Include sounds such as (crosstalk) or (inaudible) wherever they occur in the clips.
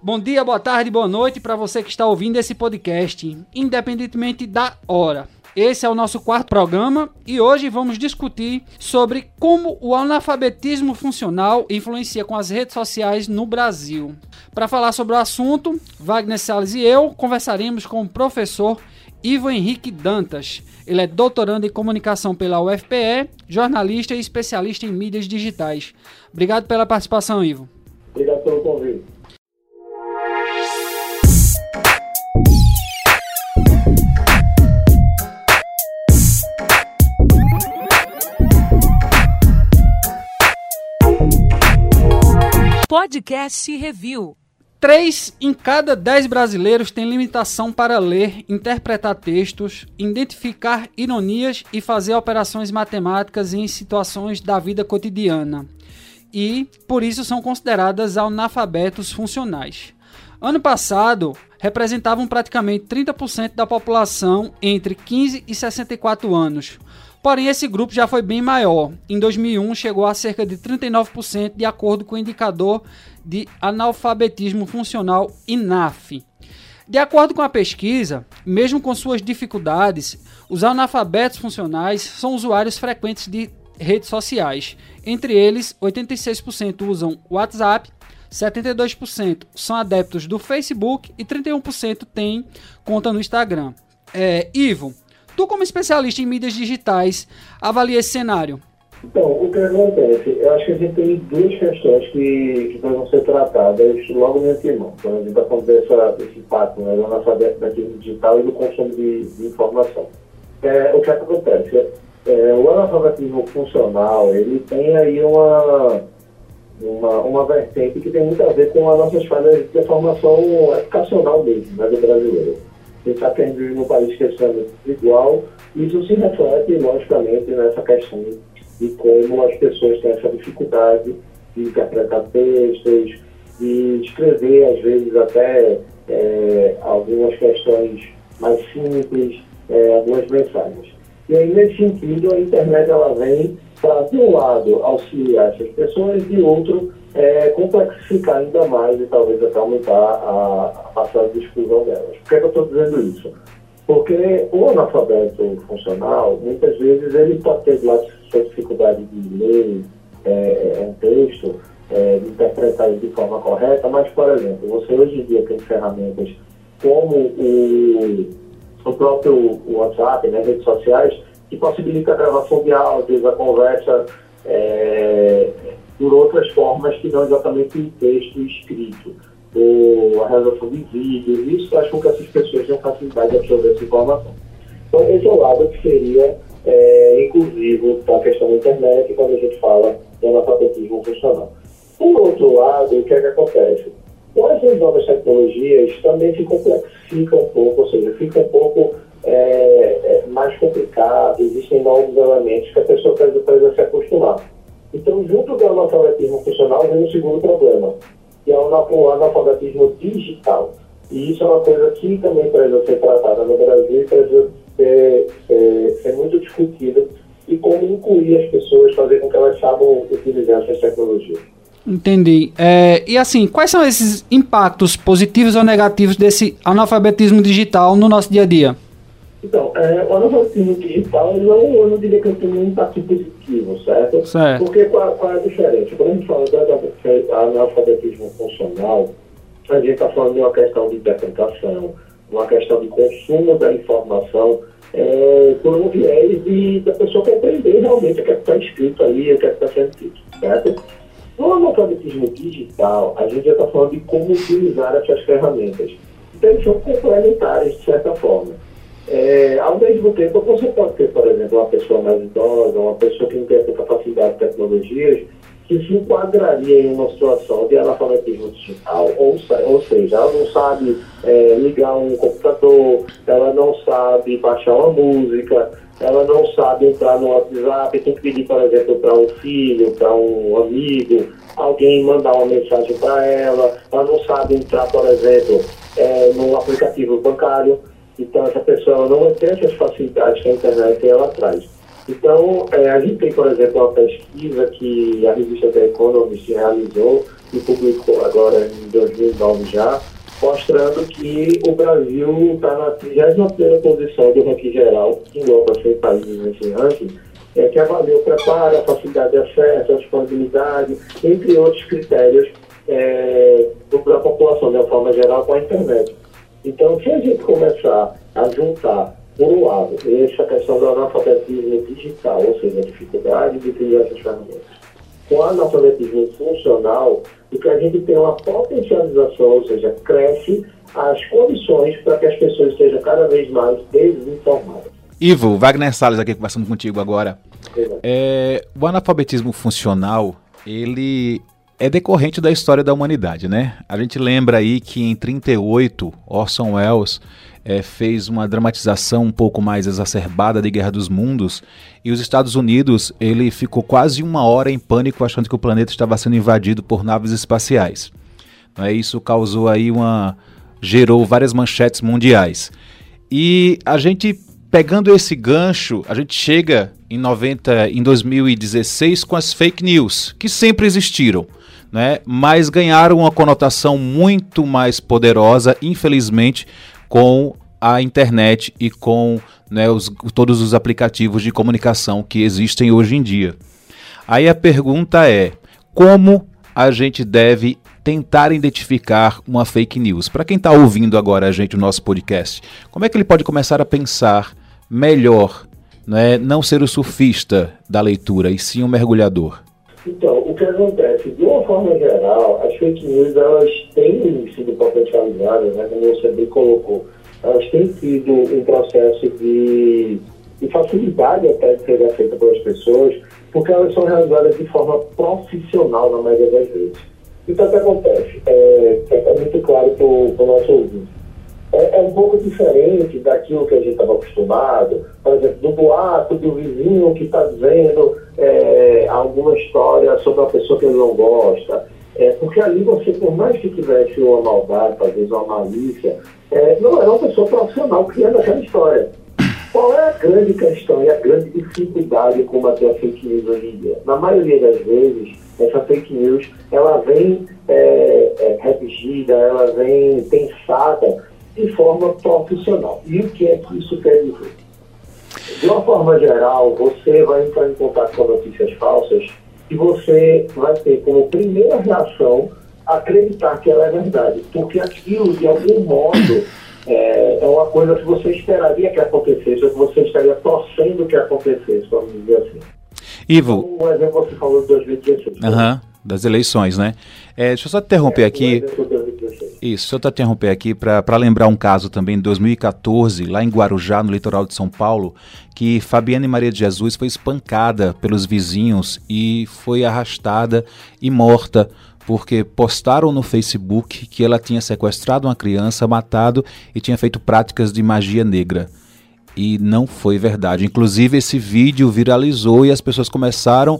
Bom dia, boa tarde, boa noite para você que está ouvindo esse podcast, independentemente da hora. Esse é o nosso quarto programa e hoje vamos discutir sobre como o analfabetismo funcional influencia com as redes sociais no Brasil. Para falar sobre o assunto, Wagner Salles e eu conversaremos com o professor Ivo Henrique Dantas. Ele é doutorando em comunicação pela UFPE, jornalista e especialista em mídias digitais. Obrigado pela participação, Ivo. Obrigado pelo convite. Podcast Review. Três em cada dez brasileiros têm limitação para ler, interpretar textos, identificar ironias e fazer operações matemáticas em situações da vida cotidiana. E, por isso, são consideradas analfabetos funcionais. Ano passado, representavam praticamente 30% da população entre 15 e 64 anos, Porém, esse grupo já foi bem maior. Em 2001, chegou a cerca de 39%, de acordo com o indicador de analfabetismo funcional INAF. De acordo com a pesquisa, mesmo com suas dificuldades, os analfabetos funcionais são usuários frequentes de redes sociais. Entre eles, 86% usam WhatsApp, 72% são adeptos do Facebook e 31% têm conta no Instagram. É, Ivo, Tu, como especialista em mídias digitais, avalia esse cenário? Então, o que acontece? Eu acho que a gente tem duas questões que, que precisam ser tratadas logo no antemão. Quando a gente está falando dessa, desse impacto né, do analfabetismo digital e do consumo de, de informação. É, o que, é acontece? É, o analfabetismo funcional, ele tem aí uma, uma, uma vertente que tem muito a ver com as nossas falhas de formação educacional mesmo, né, do brasileiro está tendo no país que é extremamente igual. Isso se reflete, logicamente, nessa questão de como as pessoas têm essa dificuldade de interpretar textos, de escrever, às vezes, até é, algumas questões mais simples, é, algumas mensagens. E aí, nesse sentido, a internet ela vem para, de um lado, auxiliar essas pessoas, de outro, é, complexificar ainda mais e talvez até aumentar a, a de exclusão delas. Por que, é que eu estou dizendo isso? Porque o analfabeto funcional, muitas vezes, ele pode ter lá sua dificuldade de ler é, é, um texto, é, de interpretar de forma correta, mas, por exemplo, você hoje em dia tem ferramentas como o, o próprio WhatsApp, né, redes sociais, que possibilita a gravação de áudios, a conversa é, por outras formas que não exatamente em texto escrito, ou a realização de vídeos, isso faz com que essas pessoas tenham facilidade de absorver essa informação. Então, esse é o lado que seria é, inclusivo da questão da internet quando a gente fala do analfabetismo funcional. Por outro lado, o que é que acontece? Com as novas tecnologias também se complexifica um pouco, ou seja, fica um pouco é, é, mais complicado, existem novos elementos que a pessoa precisa se acostumar. Então, junto do analfabetismo funcional, vem o segundo problema, que é o analfabetismo digital. E isso é uma coisa que também precisa ser tratada no Brasil precisa ser, ser, ser muito discutida e como incluir as pessoas, fazer com que elas saibam utilizar essas tecnologias. Entendi. É, e assim, quais são esses impactos positivos ou negativos desse analfabetismo digital no nosso dia a dia? Então, é, o analfabetismo digital não, eu não diria que tem um impacto positivo, certo? certo. Porque qual, qual, é a diferença? Quando a gente fala do analfabetismo funcional, a gente está falando de uma questão de interpretação, uma questão de consumo da informação é, por um viés de, da pessoa compreender realmente o que é está escrito ali, o que é está sendo dito, certo? No analfabetismo digital, a gente já está falando de como utilizar essas ferramentas. Então, eles são complementares, de certa forma. É, ao mesmo tempo, você pode ter, por exemplo, uma pessoa mais idosa, uma pessoa que não tem tanta facilidade de tecnologias, que se enquadraria em uma situação de analfabetismo digital, ou, ou seja, ela não sabe é, ligar um computador, ela não sabe baixar uma música, ela não sabe entrar no WhatsApp, tem que pedir, por exemplo, para um filho, para um amigo, alguém mandar uma mensagem para ela, ela não sabe entrar, por exemplo, é, aplicativo bancário. Então, essa pessoa não vai ter essas facilidades que a internet ela traz. Então, é, a gente tem, por exemplo, uma pesquisa que a revista The Economist realizou e publicou agora em 2009 já, mostrando que o Brasil está na 31 posição do ranking geral, que engloba 100 países nesse ranking, é, que avalia o preparo, a facilidade de acesso, a disponibilidade, entre outros critérios é, da população, de uma forma geral, com a internet. Então, se a gente começar a juntar, por um lado, essa questão do analfabetismo digital, ou seja, a dificuldade de utilizar essas ferramentas, com o analfabetismo funcional, e que a gente tem uma potencialização, ou seja, cresce as condições para que as pessoas sejam cada vez mais desinformadas. Ivo, Wagner Salles aqui conversando contigo agora. É, o analfabetismo funcional, ele é decorrente da história da humanidade, né? A gente lembra aí que em 38 Orson Welles é, fez uma dramatização um pouco mais exacerbada de Guerra dos Mundos e os Estados Unidos ele ficou quase uma hora em pânico achando que o planeta estava sendo invadido por naves espaciais. É? Isso causou aí uma gerou várias manchetes mundiais. E a gente pegando esse gancho, a gente chega em 90, em 2016 com as fake news, que sempre existiram né? mas ganharam uma conotação muito mais poderosa, infelizmente, com a internet e com né, os, todos os aplicativos de comunicação que existem hoje em dia. Aí a pergunta é: como a gente deve tentar identificar uma fake news? Para quem está ouvindo agora a gente, o nosso podcast, como é que ele pode começar a pensar melhor, né, não ser o surfista da leitura e sim o mergulhador? Então, o que acontece? De uma forma geral, as fake news elas têm sido potencializadas, né, como você bem colocou, elas têm tido um processo de, de facilidade até de serem aceitas pelas pessoas, porque elas são realizadas de forma profissional na maioria das vezes. Então, o que acontece? É, é muito claro para o nosso ouvinte é, é, um pouco diferente daquilo que a gente estava acostumado, por exemplo, do boato do vizinho que está dizendo é, alguma história sobre uma pessoa que ele não gosta. É, porque ali você, por mais que tivesse uma maldade, talvez uma malícia, é, não era uma pessoa profissional criando aquela história. Qual é a grande questão e a grande dificuldade em combater a fake news hoje em dia? Na maioria das vezes, essa fake news, ela vem é, é, redigida, ela vem pensada de forma profissional. E o que é que isso quer dizer? De uma forma geral, você vai entrar em contato com notícias falsas e você vai ter como primeira reação acreditar que ela é verdade, porque aquilo, de algum modo, é, é uma coisa que você esperaria que acontecesse, ou que você estaria torcendo que acontecesse, vamos dizer assim. Ivo. Então, um exemplo você falou de 2016. Uhum, das eleições, né? É, deixa eu só interromper é, aqui. Isso, eu te interromper aqui para lembrar um caso também de 2014, lá em Guarujá, no litoral de São Paulo, que Fabiane Maria de Jesus foi espancada pelos vizinhos e foi arrastada e morta porque postaram no Facebook que ela tinha sequestrado uma criança, matado e tinha feito práticas de magia negra. E não foi verdade. Inclusive, esse vídeo viralizou e as pessoas começaram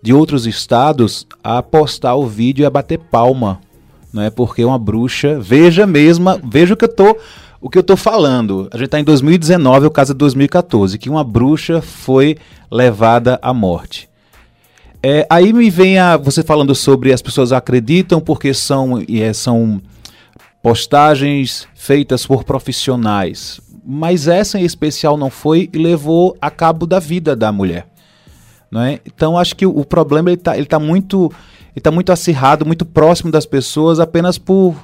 de outros estados a postar o vídeo e a bater palma é Porque uma bruxa, veja mesmo, veja o que eu tô, o que eu tô falando. A gente está em 2019, o caso é 2014, que uma bruxa foi levada à morte. É, aí me vem a, você falando sobre as pessoas acreditam porque são, é, são postagens feitas por profissionais. Mas essa em especial não foi e levou a cabo da vida da mulher. É? Então acho que o, o problema está ele tá muito e está muito acirrado, muito próximo das pessoas apenas por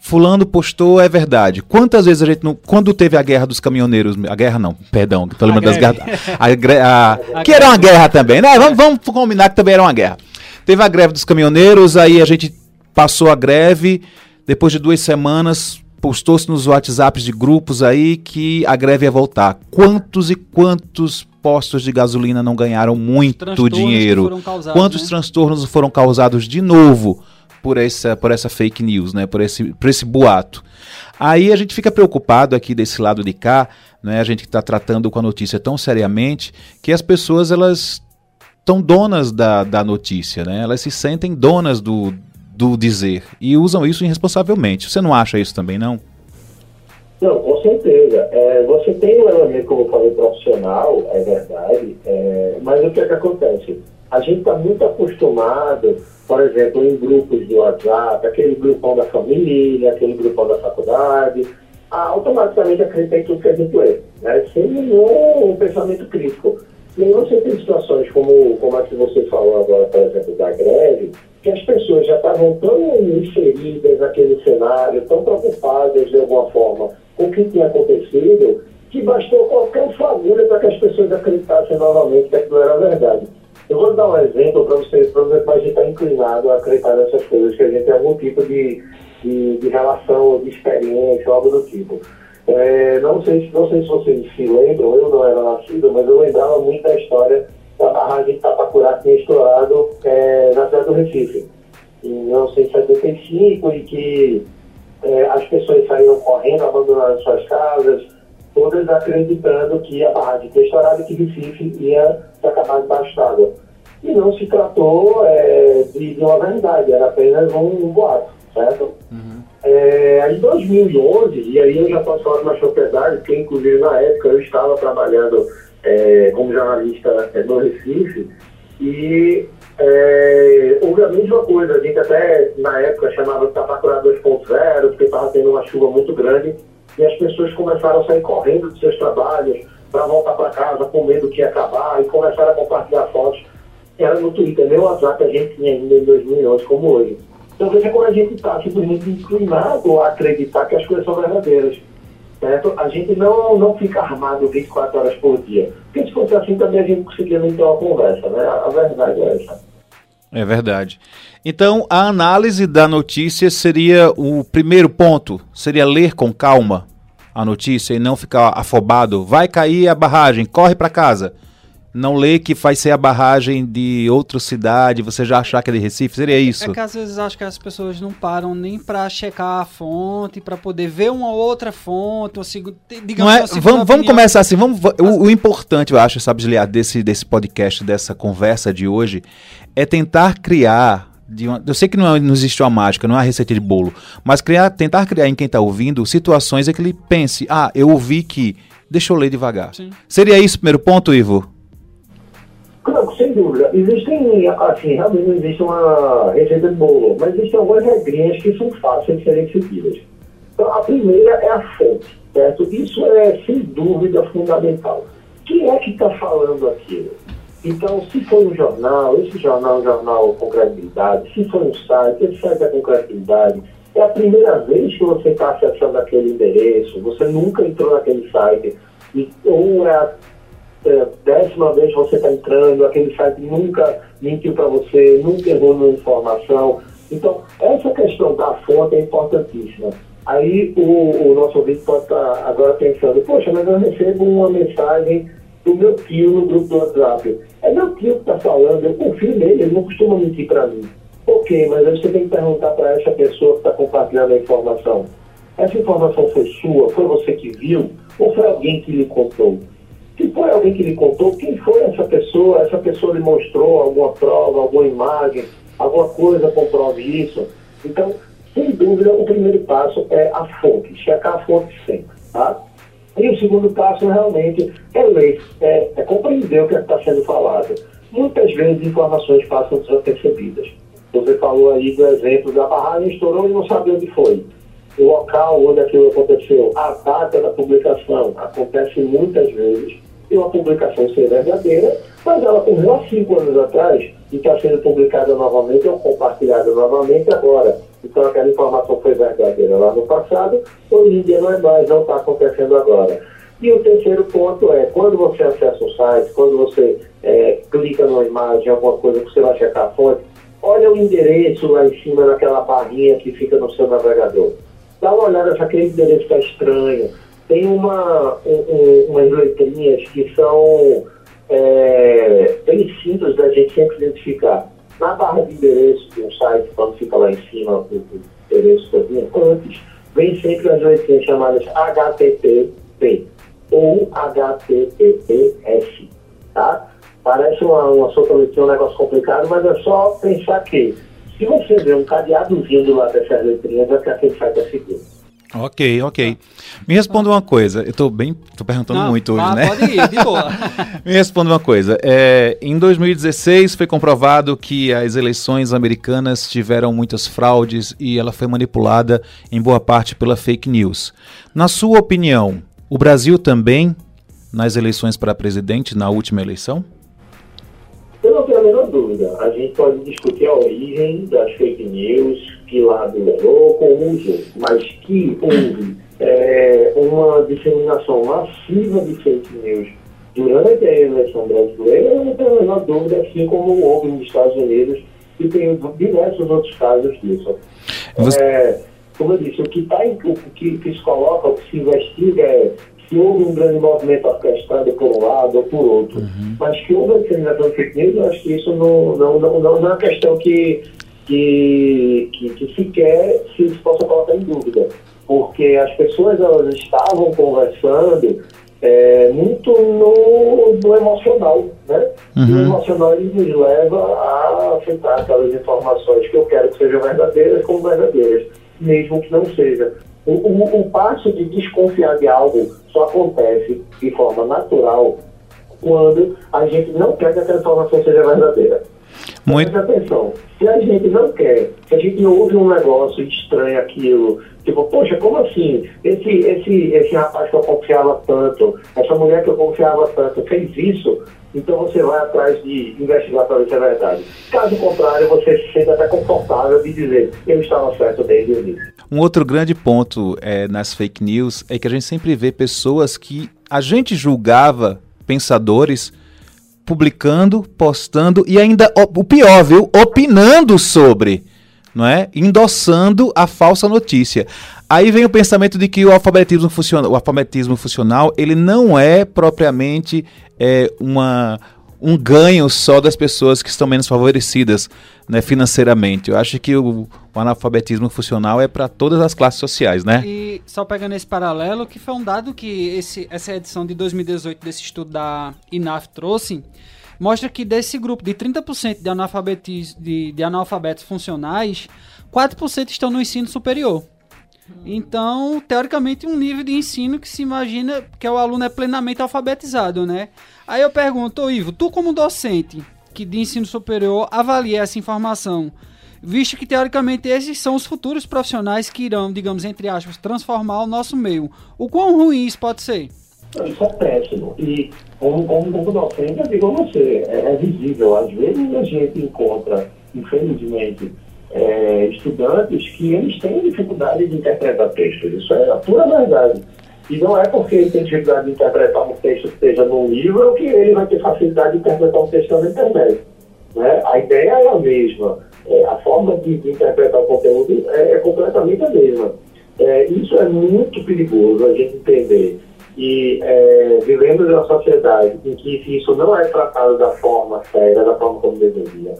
fulano postou é verdade. Quantas vezes a gente não, quando teve a guerra dos caminhoneiros, a guerra não, perdão, tô lembrando das guerras, a, a, que era uma guerra também, né? Vamos, vamos combinar que também era uma guerra. Teve a greve dos caminhoneiros, aí a gente passou a greve, depois de duas semanas postou-se nos WhatsApps de grupos aí que a greve ia voltar. Quantos e quantos postos de gasolina não ganharam muito dinheiro? Causados, Quantos né? transtornos foram causados de novo por essa, por essa fake news, né? por, esse, por esse boato? Aí a gente fica preocupado aqui desse lado de cá, né? a gente está tratando com a notícia tão seriamente, que as pessoas elas estão donas da, da notícia, né? elas se sentem donas do, do dizer e usam isso irresponsavelmente. Você não acha isso também, não? Não, com certeza. É, você tem um elemento, como eu falei, profissional, é verdade, é, mas o que é que acontece? A gente está muito acostumado por exemplo, em grupos de WhatsApp, aquele grupão da família, aquele grupão da faculdade, automaticamente acredita em tudo que a gente lê, né? sem nenhum pensamento crítico. E aí você tem situações como, como a que você falou agora, por exemplo, da greve, que as pessoas já estavam tão inseridas naquele cenário, tão preocupadas de alguma forma com o que tinha acontecido, que bastou qualquer fagulha para que as pessoas acreditassem novamente que aquilo era verdade. Eu vou dar um exemplo para vocês, para a gente estar inclinado a acreditar nessas coisas, que a gente tem algum tipo de, de, de relação, de experiência, algo do tipo. É, não, sei, não sei se vocês se lembram, eu não era nascido, mas eu lembrava muito da história da barragem de Tapacurá que tinha estourado é, na cidade do Recife, em 1975, e que é, as pessoas saíram correndo, abandonaram suas casas, todas acreditando que a barragem tinha estourado e que Recife ia se acabar debaixo d'água. E não se tratou é, de, de, uma verdade, era apenas um, um boato, certo? Uhum. É, em 2011, e aí eu já posso falar mais propriedade, porque inclusive na época eu estava trabalhando é, como jornalista é, no Recife, e é, a mesma coisa, a gente até na época chamava de Tapacurá 2.0, porque estava tendo uma chuva muito grande, e as pessoas começaram a sair correndo dos seus trabalhos para voltar para casa com medo que ia acabar e começaram a compartilhar fotos. Era no Twitter, nem o WhatsApp a gente tinha ainda em 2011 como hoje. Então veja como a gente está simplesmente inclinado a acreditar que as coisas são verdadeiras. Certo? A gente não, não fica armado 24 horas por dia. Porque se fosse assim também a gente conseguia nem ter uma conversa, né? A verdade é essa. É verdade. Então, a análise da notícia seria o primeiro ponto, seria ler com calma a notícia e não ficar afobado. Vai cair a barragem, corre para casa. Não lê que vai ser a barragem de outra cidade, você já achar que é de Recife, seria isso? É que às vezes acho que as pessoas não param nem para checar a fonte, para poder ver uma outra fonte, ou seg... digamos não é, vamos, vamos começar assim, vamos, o, o, importante, eu acho, sabe, Juliá, desse, desse podcast, dessa conversa de hoje, é tentar criar uma, eu sei que não, é, não existe uma mágica, não é uma receita de bolo, mas criar, tentar criar em quem está ouvindo situações em que ele pense, ah, eu ouvi que, deixa eu ler devagar. Sim. Seria isso o primeiro ponto, Ivo? Claro, sem dúvida. Existem, assim, realmente não existe uma receita de bolo, mas existem algumas regrinhas que são fáceis de serem seguidas. Então, a primeira é a fonte, certo? Isso é, sem dúvida, fundamental. Quem é que está falando aquilo? Então, se for um jornal, esse jornal é um jornal com credibilidade, se for um site, esse site é com credibilidade, é a primeira vez que você está acessando aquele endereço, você nunca entrou naquele site, e, ou é a é, décima vez você está entrando, aquele site nunca mentiu para você, nunca errou na informação. Então, essa questão da fonte é importantíssima. Aí o, o nosso ouvinte pode estar tá agora pensando, poxa, mas eu recebo uma mensagem do meu tio no grupo do WhatsApp. É meu tio que está falando, eu confio nele, ele não costuma mentir para mim. Ok, mas aí você tem que perguntar para essa pessoa que está compartilhando a informação. Essa informação foi sua? Foi você que viu? Ou foi alguém que lhe contou? Se foi alguém que lhe contou, quem foi essa pessoa? Essa pessoa lhe mostrou alguma prova, alguma imagem, alguma coisa comprove isso? Então, sem dúvida, o primeiro passo é a fonte, checar a fonte sempre, tá? E o segundo passo realmente é ler, é, é compreender o que está sendo falado. Muitas vezes informações passam despercebidas. Você falou aí do exemplo da barragem estourou e não sabe onde foi. O local onde aquilo aconteceu, a data da publicação, acontece muitas vezes e uma publicação ser verdadeira, mas ela ocorreu há cinco anos atrás e está sendo publicada novamente ou compartilhada novamente agora. Então aquela informação foi verdadeira lá no passado, hoje em dia não é mais, não está acontecendo agora. E o terceiro ponto é, quando você acessa o site, quando você é, clica numa imagem, alguma coisa que você vai checar a fonte, olha o endereço lá em cima naquela barrinha que fica no seu navegador. Dá uma olhada se aquele endereço está estranho. Tem uma, um, umas letrinhas que são é, bem simples da gente sempre identificar na barra de endereço de um site, quando fica lá em cima o, endereço todinho, antes, vem sempre as letrinhas chamadas HTTP ou HTTPS, tá? Parece uma, uma sotometria, um negócio complicado, mas é só pensar que se você vê um cadeadozinho do lado dessas letrinhas, é que aquele site é seguro. Ok, ok. Me responda uma coisa. Eu estou bem, tô perguntando Não, muito hoje, ah, né? Pode ir, de boa. (laughs) Me responda uma coisa. É, em 2016 foi comprovado que as eleições americanas tiveram muitas fraudes e ela foi manipulada em boa parte pela fake news. Na sua opinião, o Brasil também nas eleições para presidente na última eleição? Eu não tenho a menor dúvida. A gente pode discutir a origem das fake news, que lado levou, como usou, mas que houve é, uma disseminação massiva de fake news durante a eleição brasileira, eu não tenho a menor dúvida, assim como houve nos Estados Unidos, e tem diversos outros casos disso. Você... É, como eu disse, o que, tá em, o que, que se coloca, o que se investiga é que houve um grande movimento orquestrado por um lado ou por outro, uhum. mas que houve a disseminação de fake news, eu acho que isso não, não, não, não, não é uma questão que, que, que, que sequer se possa colocar em dúvida, porque as pessoas elas estavam conversando é, muito no, no, emocional, né? Uhum. E o emocional ele nos leva a aceitar aquelas informações que eu quero que sejam verdadeiras como verdadeiras, mesmo que não seja. O, o, o passo de desconfiar de algo só acontece de forma natural quando a gente não quer que a informação seja verdadeira. Muito... Atenção, se a gente não quer, se a gente ouve um negócio estranho aquilo, tipo, poxa, como assim? Esse, esse, esse rapaz que eu confiava tanto, essa mulher que eu confiava tanto, fez isso, então você vai atrás de investigar para ver se é verdade. Caso contrário, você se sente até confortável de dizer, eu estava certo desde o início. Um outro grande ponto é, nas fake news é que a gente sempre vê pessoas que a gente julgava pensadores publicando, postando e ainda o pior, viu? Opinando sobre, não é? Endossando a falsa notícia. Aí vem o pensamento de que o alfabetismo funcional, o alfabetismo funcional, ele não é propriamente é, uma um ganho só das pessoas que estão menos favorecidas né, financeiramente. Eu acho que o, o analfabetismo funcional é para todas as classes sociais, né? E só pegando esse paralelo, que foi um dado que esse, essa edição de 2018 desse estudo da INAF trouxe, mostra que desse grupo de 30% de, analfabetis, de, de analfabetos funcionais, 4% estão no ensino superior. Então, teoricamente, um nível de ensino que se imagina que o aluno é plenamente alfabetizado, né? Aí eu pergunto, Ivo, tu como docente que de ensino superior avalia essa informação, visto que teoricamente esses são os futuros profissionais que irão, digamos, entre aspas, transformar o nosso meio. O quão ruim isso pode ser? Isso é péssimo. E como, como, como docente, eu digo a você, é, é visível. Às vezes a gente encontra, infelizmente, é, estudantes que eles têm dificuldade de interpretar textos. Isso é a pura verdade. E não é porque ele tem dificuldade de interpretar um texto que esteja num livro que ele vai ter facilidade de interpretar um texto na internet. Né? A ideia é a mesma. É, a forma de, de, interpretar o conteúdo é, é completamente a mesma. É, isso é muito perigoso a gente entender. E é, vivemos em uma sociedade em que isso não é tratado da forma séria, da forma como deveria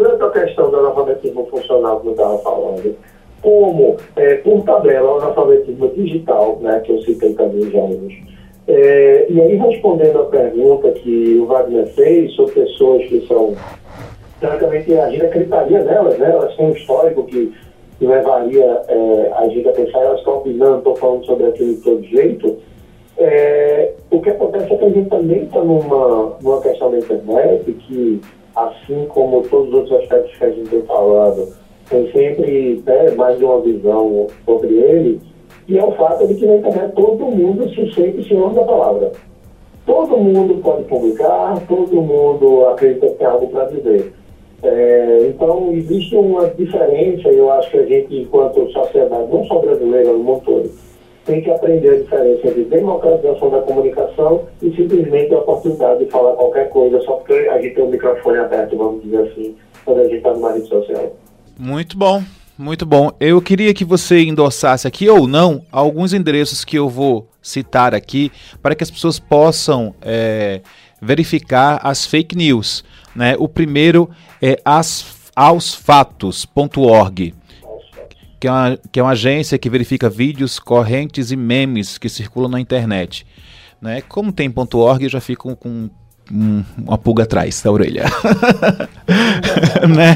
tanto a questão do analfabetismo funcional que eu estava falando, como, é, por tabela, o analfabetismo digital, né, que eu citei também já hoje. É, e aí, respondendo a pergunta que o Wagner fez sobre pessoas que são, teoricamente, a gente acreditaria nelas, né, elas têm um histórico que, levaria é, a gente a pensar, elas estão opinando, estão falando sobre aquilo de todo jeito. É, o que acontece é que a gente também está numa, numa questão da internet que assim como todos os outros aspectos que a gente tem falado, tem sempre né, mais de uma visão sobre ele, e é o fato de que na internet todo mundo se sente senhor da palavra. Todo mundo pode publicar, todo mundo acredita que tem algo para dizer. É, então, existe uma diferença, eu acho que a gente, enquanto sociedade, não só brasileira, no mundo todo, tem que aprender a diferença entre democratização da comunicação e simplesmente a oportunidade de falar qualquer coisa só porque a gente tem o microfone aberto, vamos dizer assim, quando a gente está numa rede social. Muito bom. Muito bom. Eu queria que você endossasse aqui ou não alguns endereços que eu vou citar aqui para que as pessoas possam é, verificar as fake news. Né? O primeiro é as, aosfatos.org que é, uma, que é uma agência que verifica vídeos, correntes e memes que circulam na internet. Né? Como tem .org, eu já fico com um, uma pulga atrás da orelha. (laughs) né?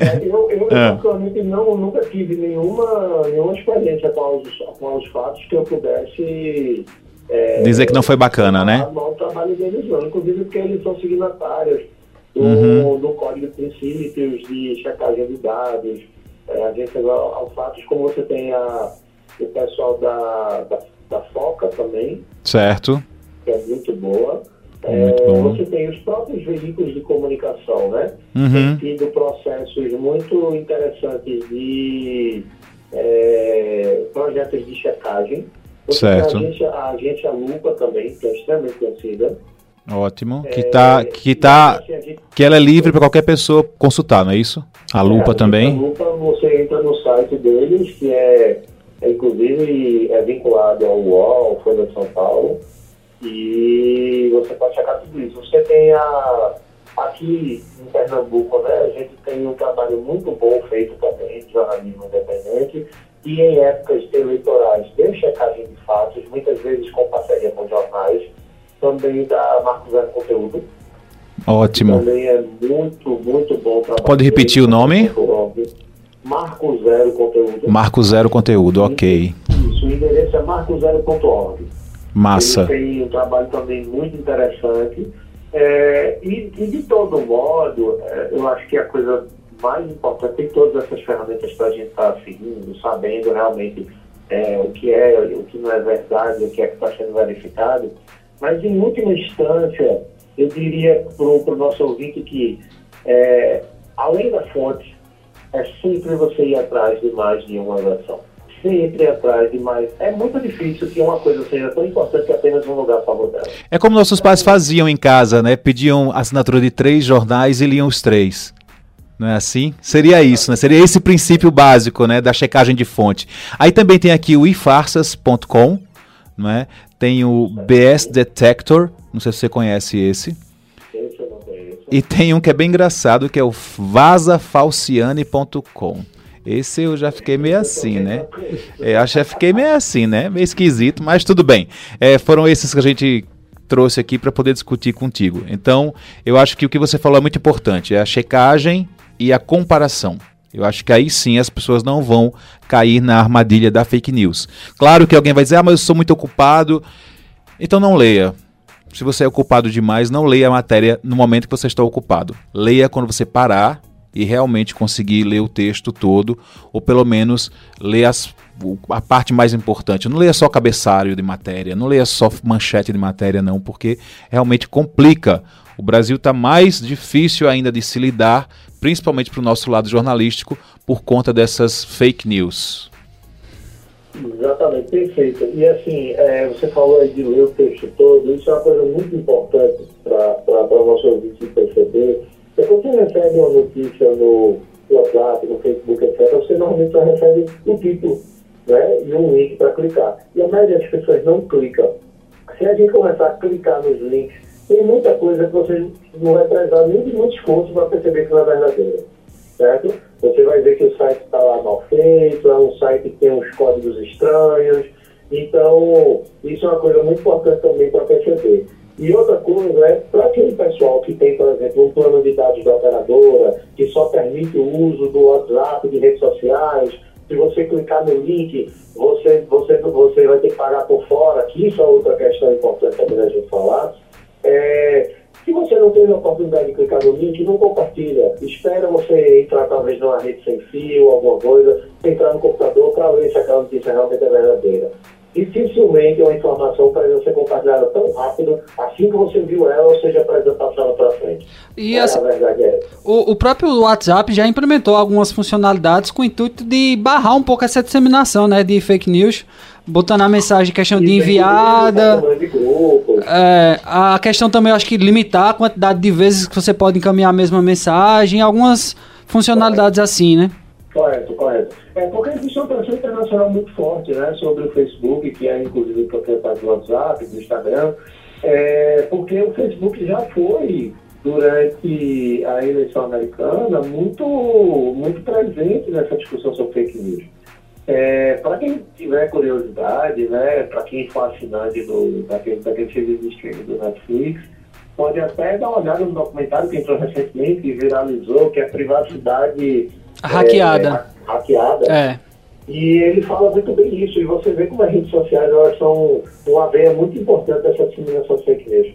É, eu, eu é. particularmente, não, nunca tive nenhuma, nenhuma experiência com os, com os fatos que eu pudesse. É, Dizer que não foi bacana, né? o trabalho deles, não. Inclusive porque eles são signatários do, uhum. do Código de Princípios de checagem de dados, agências ao fatos, como você tem a, o pessoal da, da, da FOCA também. Certo. Que é muito boa. É, você tem os próprios veículos de comunicação, né? Uhum. Tem tido processos muito interessantes de é, projetos de checagem. Você certo. a agência, a agência Lupa também, que é extremamente conhecida. Ótimo. Que é, tá, que tá, que ela é livre para qualquer pessoa consultar, não é isso? A Lupa é, também. A Lupa, você entra no site deles, que é, é inclusive é vinculado ao UOL, Folha de São Paulo e você pode checar tudo isso. Você tem a, aqui em Pernambuco, né, a gente tem um trabalho muito bom feito também de jornalismo independente e em épocas eleitorais de checagem de fatos, muitas vezes com parceria com jornais, também da Marco Zero Conteúdo. Ótimo. Também é muito, muito bom. Pode repetir o nome? Marco Zero Conteúdo. Marco Zero Conteúdo, ok. Isso, o endereço é marcozero.org. Massa. Ele tem um trabalho também muito interessante. É, e, e, de todo modo, é, eu acho que a coisa mais importante tem todas essas ferramentas para a gente estar tá seguindo, sabendo realmente é, o que é, o que não é verdade, o que é que está sendo verificado. Mas, em última instância, eu diria para o nosso ouvinte que, é, além da fonte, é sempre você ir atrás de mais de uma versão sempre atrás de mais. É muito difícil que uma coisa seja tão importante que apenas um lugar salvo dela. É como nossos pais faziam em casa, né? Pediam assinatura de três jornais e liam os três. Não é assim? Seria isso, né? Seria esse princípio básico, né? Da checagem de fonte. Aí também tem aqui o ifarsas.com, não é? Tem o BS Detector, não sei se você conhece esse. E tem um que é bem engraçado, que é o vasafalciane.com. Esse eu já fiquei meio assim, né? É, acho que fiquei meio assim, né? Meio esquisito, mas tudo bem. É, foram esses que a gente trouxe aqui para poder discutir contigo. Então, eu acho que o que você falou é muito importante, é a checagem e a comparação. Eu acho que aí sim as pessoas não vão cair na armadilha da fake news. Claro que alguém vai dizer, ah, mas eu sou muito ocupado. Então não leia. Se você é ocupado demais, não leia a matéria no momento que você está ocupado. Leia quando você parar e realmente conseguir ler o texto todo, ou pelo menos ler as, a parte mais importante. Não leia só cabeçalho de matéria, não leia só manchete de matéria, não, porque realmente complica. O Brasil está mais difícil ainda de se lidar, principalmente para o nosso lado jornalístico, por conta dessas fake news. Exatamente, perfeito. E assim, é, você falou aí de ler o texto todo, isso é uma coisa muito importante para o nosso ouvinte perceber porque quando você recebe uma notícia no WhatsApp, no Facebook, etc., você normalmente só recebe o título né, e um link para clicar. E a maioria das pessoas não clica. Se a gente começar a clicar nos links, tem muita coisa que você não vai precisar nem de muito esforço para perceber que não é verdadeira. Certo? Você vai ver que o site está lá mal feito, é um site que tem uns códigos estranhos. Então, isso é uma coisa muito importante também para perceber. E outra coisa é, para aquele pessoal que tem, por exemplo, um plano de dados da operadora, que só permite o uso do WhatsApp, de redes sociais, se você clicar no link, você, você, você vai ter que pagar por fora, que isso é outra questão importante também a gente falar. É, se você não teve a oportunidade de clicar no link, não compartilha. Espera você entrar talvez numa rede sem fio, alguma coisa, entrar no computador para ver se aquela notícia realmente é verdadeira dificilmente uma informação para ser compartilhada tão rápido, assim que você viu ela, ou seja, para passar para frente. E é, essa, a verdade é o, o, próprio WhatsApp já implementou algumas funcionalidades com o intuito de barrar um pouco essa disseminação né, de fake news, botando a mensagem questão de enviada. É, a questão também, acho que limitar a quantidade de vezes que você pode encaminhar a mesma mensagem, algumas funcionalidades assim, né? Correto, correto. É porque existe uma pressão internacional muito forte né, sobre o Facebook, que é inclusive proprietário do WhatsApp, do Instagram, é, porque o Facebook já foi, durante a eleição americana, muito, muito presente nessa discussão sobre fake news. É, para quem tiver curiosidade, né, para quem for assinante do, daquele, daquele serviço de streaming do Netflix, pode até dar uma olhada no documentário que entrou recentemente e viralizou, que é Privacidade hackeada. É, hackeada. É. E ele fala muito bem isso. E você vê como as redes sociais elas são uma veia muito importante dessa disseminação de fake news.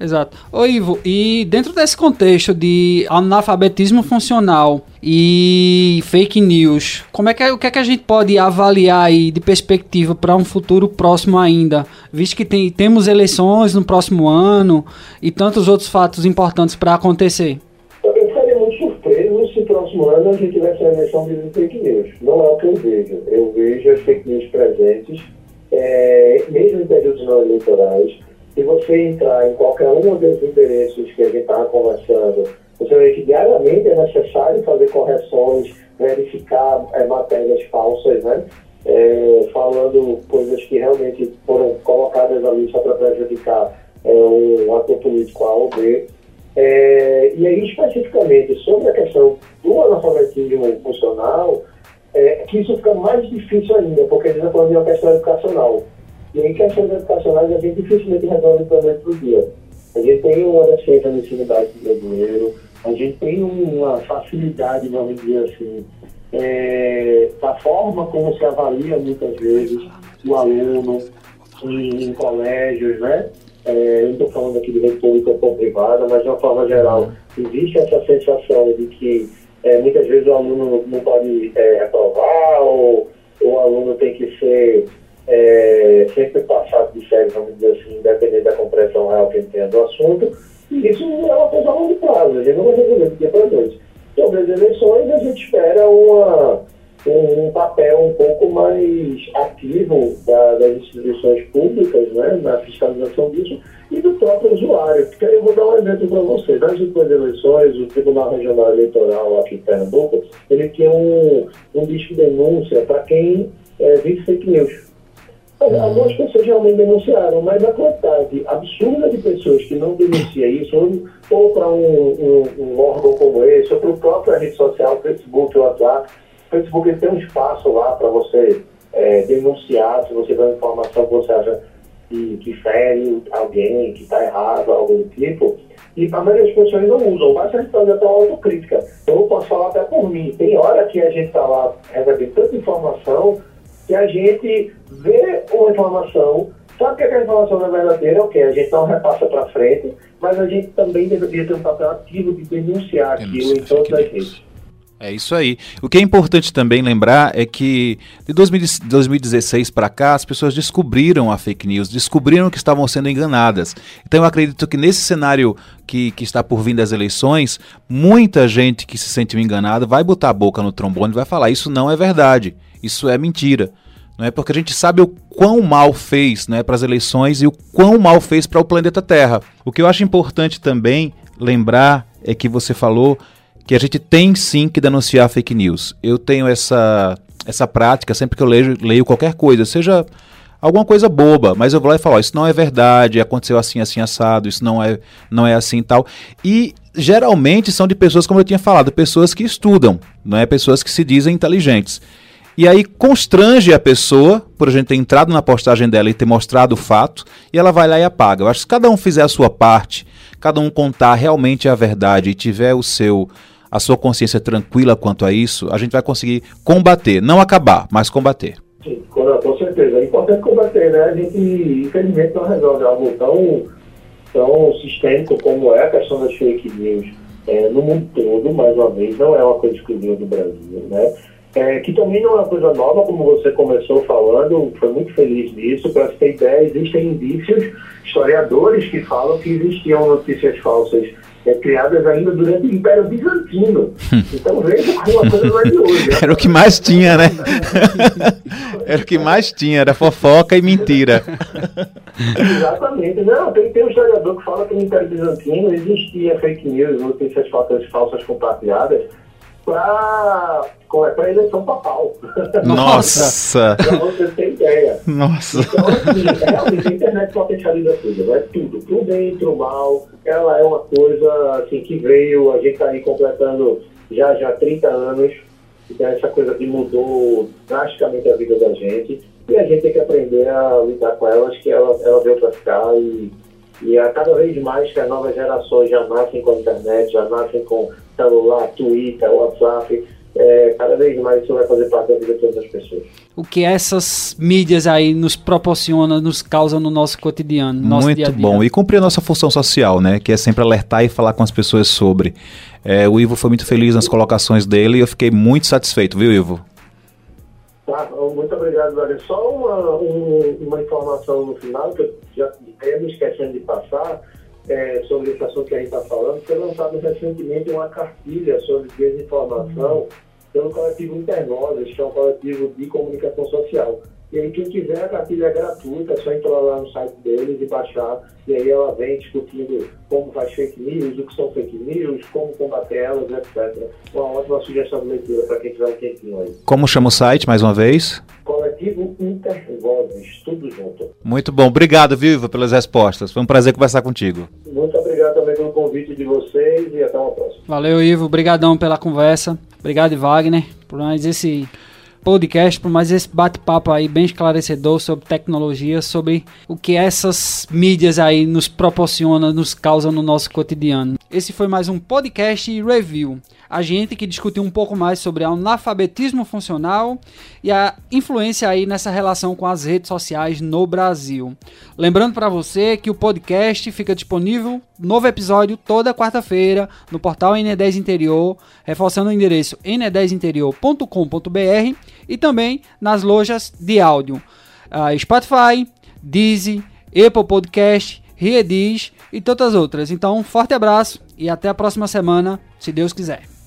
Exato. Ô Ivo, e dentro desse contexto de analfabetismo funcional e fake news, como é que, o que é que a gente pode avaliar aí de perspectiva para um futuro próximo ainda? Visto que tem, temos eleições no próximo ano e tantos outros fatos importantes para acontecer. Eu ficaria muito surpreso se próximo ano a gente tivesse a eleição de fake news. Não é o que eu vejo. Eu vejo as fake news presentes, é, mesmo em períodos não eleitorais se você entrar em qualquer um dos endereços que a gente estava conversando, você vê que diariamente é necessário fazer correções, verificar é, matérias falsas, né? É, falando coisas que realmente foram colocadas ali só para prejudicar é, um ator político A ou B. É, e aí, especificamente, sobre a questão do analfabetismo funcional, é, que isso fica mais difícil ainda, porque a gente está falando de uma questão educacional. E aí, questões educacionais a gente dificilmente resolve da noite para o dia. A gente tem uma no ensino básico brasileiro, a gente tem uma facilidade, vamos dizer assim, é, da forma como se avalia muitas vezes o aluno em, em colégios, né? É, não estou falando aqui de rede pública ou privada, mas de uma forma geral, existe essa sensação de que é, muitas vezes o aluno não pode é, reprovar ou o aluno tem que ser é, sempre passado de série, vamos dizer assim, independente da compreensão real que ele tenha do assunto, e isso é uma coisa a longo prazo, a gente não vai resolver do dia para noite. Sobre as eleições, a gente espera uma, um, papel um pouco mais ativo da, das instituições públicas, né, na fiscalização disso, e do próprio usuário. Porque eu vou dar um exemplo para vocês. Nas últimas eleições, o Tribunal Regional Eleitoral aqui em Pernambuco, ele tinha um, um disco de denúncia para quem é, vive fake news. Algumas pessoas realmente denunciaram, mas a quantidade absurda de pessoas que não denuncia isso, ou, para um, um, um, órgão como esse, ou para o próprio rede social, Facebook, WhatsApp, Facebook tem um espaço lá para você é, denunciar se você dá uma informação que você acha que, que fere alguém, que está errado, algo do tipo. E a maioria das pessoas não usam, mas a gente fazer até uma autocrítica. Eu posso falar até por mim. Tem hora que a gente está lá recebendo tanta informação que a gente vê uma informação, sabe que aquela informação não é verdadeira, ok, a gente não repassa para frente, mas a gente também deveria ter um papel ativo de denunciar aquilo em todas as redes. É isso aí. O que é importante também lembrar é que de 2016 para cá as pessoas descobriram a fake news, descobriram que estavam sendo enganadas. Então eu acredito que nesse cenário que, que está por vir das eleições, muita gente que se sentiu enganada vai botar a boca no trombone e vai falar: Isso não é verdade, isso é mentira. Não é porque a gente sabe o quão mal fez né, para as eleições e o quão mal fez para o planeta Terra. O que eu acho importante também lembrar é que você falou que a gente tem sim que denunciar fake news. Eu tenho essa, essa prática sempre que eu leio, leio qualquer coisa, seja alguma coisa boba, mas eu vou lá e falo, oh, isso não é verdade, aconteceu assim, assim, assado, isso não é, não é assim tal. E geralmente são de pessoas, como eu tinha falado, pessoas que estudam, não é pessoas que se dizem inteligentes. E aí constrange a pessoa, por a gente ter entrado na postagem dela e ter mostrado o fato, e ela vai lá e apaga. Eu acho que se cada um fizer a sua parte, cada um contar realmente a verdade e tiver o seu a sua consciência tranquila quanto a isso, a gente vai conseguir combater, não acabar, mas combater. Sim, com certeza. É importante combater, né? A gente, infelizmente, não resolve algo tão, tão sistêmico como é a questão das fake news é, no mundo todo, mais uma vez, não é uma coisa exclusiva do Brasil, né? É, que também não é uma coisa nova, como você começou falando, foi muito feliz nisso. Para você ter ideia, existem indícios, historiadores que falam que existiam notícias falsas é, criadas ainda durante o Império Bizantino. (laughs) Então veja como a coisa é de hoje. (laughs) Era o que mais tinha, né? (laughs) era o que mais tinha, era fofoca e mentira. Exatamente. Não, tem, tem um historiador que fala que no Império Bizantino existia fake news, notícias falsas, falsas compartilhadas para é, a eleição papal. Nossa! para você ter ideia. Nossa! Então, assim, realmente a internet potencializa tudo, né? Tudo, pro bem, pro mal. Ela é uma coisa assim, que veio, a gente está aí completando já já 30 anos. Então, essa coisa que mudou drasticamente a vida da gente. E a gente tem que aprender a lidar com elas, que ela, ela veio para ficar e e a cada vez mais que as novas gerações já nascem com a internet, já nascem com celular, Twitter, WhatsApp, é, cada vez mais isso vai fazer parte da vida de todas as pessoas. O que essas mídias aí nos proporcionam, nos causam no nosso cotidiano. No nosso Muito dia a dia. bom. E cumprir a nossa função social, né? Que é sempre alertar e falar com as pessoas sobre. É, o Ivo foi muito feliz nas colocações dele e eu fiquei muito satisfeito, viu, Ivo? Tá, muito obrigado, Dário. Só uma, um, uma informação no final, que eu já até me esquecendo de passar, é, sobre esse assunto que a gente está falando, foi lançado recentemente uma cartilha sobre desinformação pelo coletivo Internoses, que é um coletivo de comunicação social. E aí, quem quiser, a cartilha é gratuita, é só entrar lá no site deles e baixar. E aí ela vem discutindo como faz fake news, o que são fake news, como combater elas, etc. Uma ótima sugestão de leitura para quem tiver um tempinho aí. Como chama o site, mais uma vez? Coletivo Intervozes, tudo junto. Muito bom. Obrigado, viu, Ivo, pelas respostas. Foi um prazer conversar contigo. Muito obrigado também pelo convite de vocês e até uma próxima. Valeu, Ivo. Obrigadão pela conversa. Obrigado, Wagner, por mais esse podcast, por mais esse bate-papo aí bem esclarecedor sobre tecnologia, sobre o que essas mídias aí nos proporcionam, nos causam no nosso cotidiano. Esse foi mais um podcast review. A gente que discutiu um pouco mais sobre analfabetismo funcional e a influência aí nessa relação com as redes sociais no Brasil. Lembrando para você que o podcast fica disponível, novo episódio toda quarta-feira no portal N10 Interior, reforçando o endereço n10interior.com.br e também nas lojas de áudio uh, Spotify, Deezer, Apple Podcast, Reediz e tantas outras. Então, um forte abraço e até a próxima semana, se Deus quiser.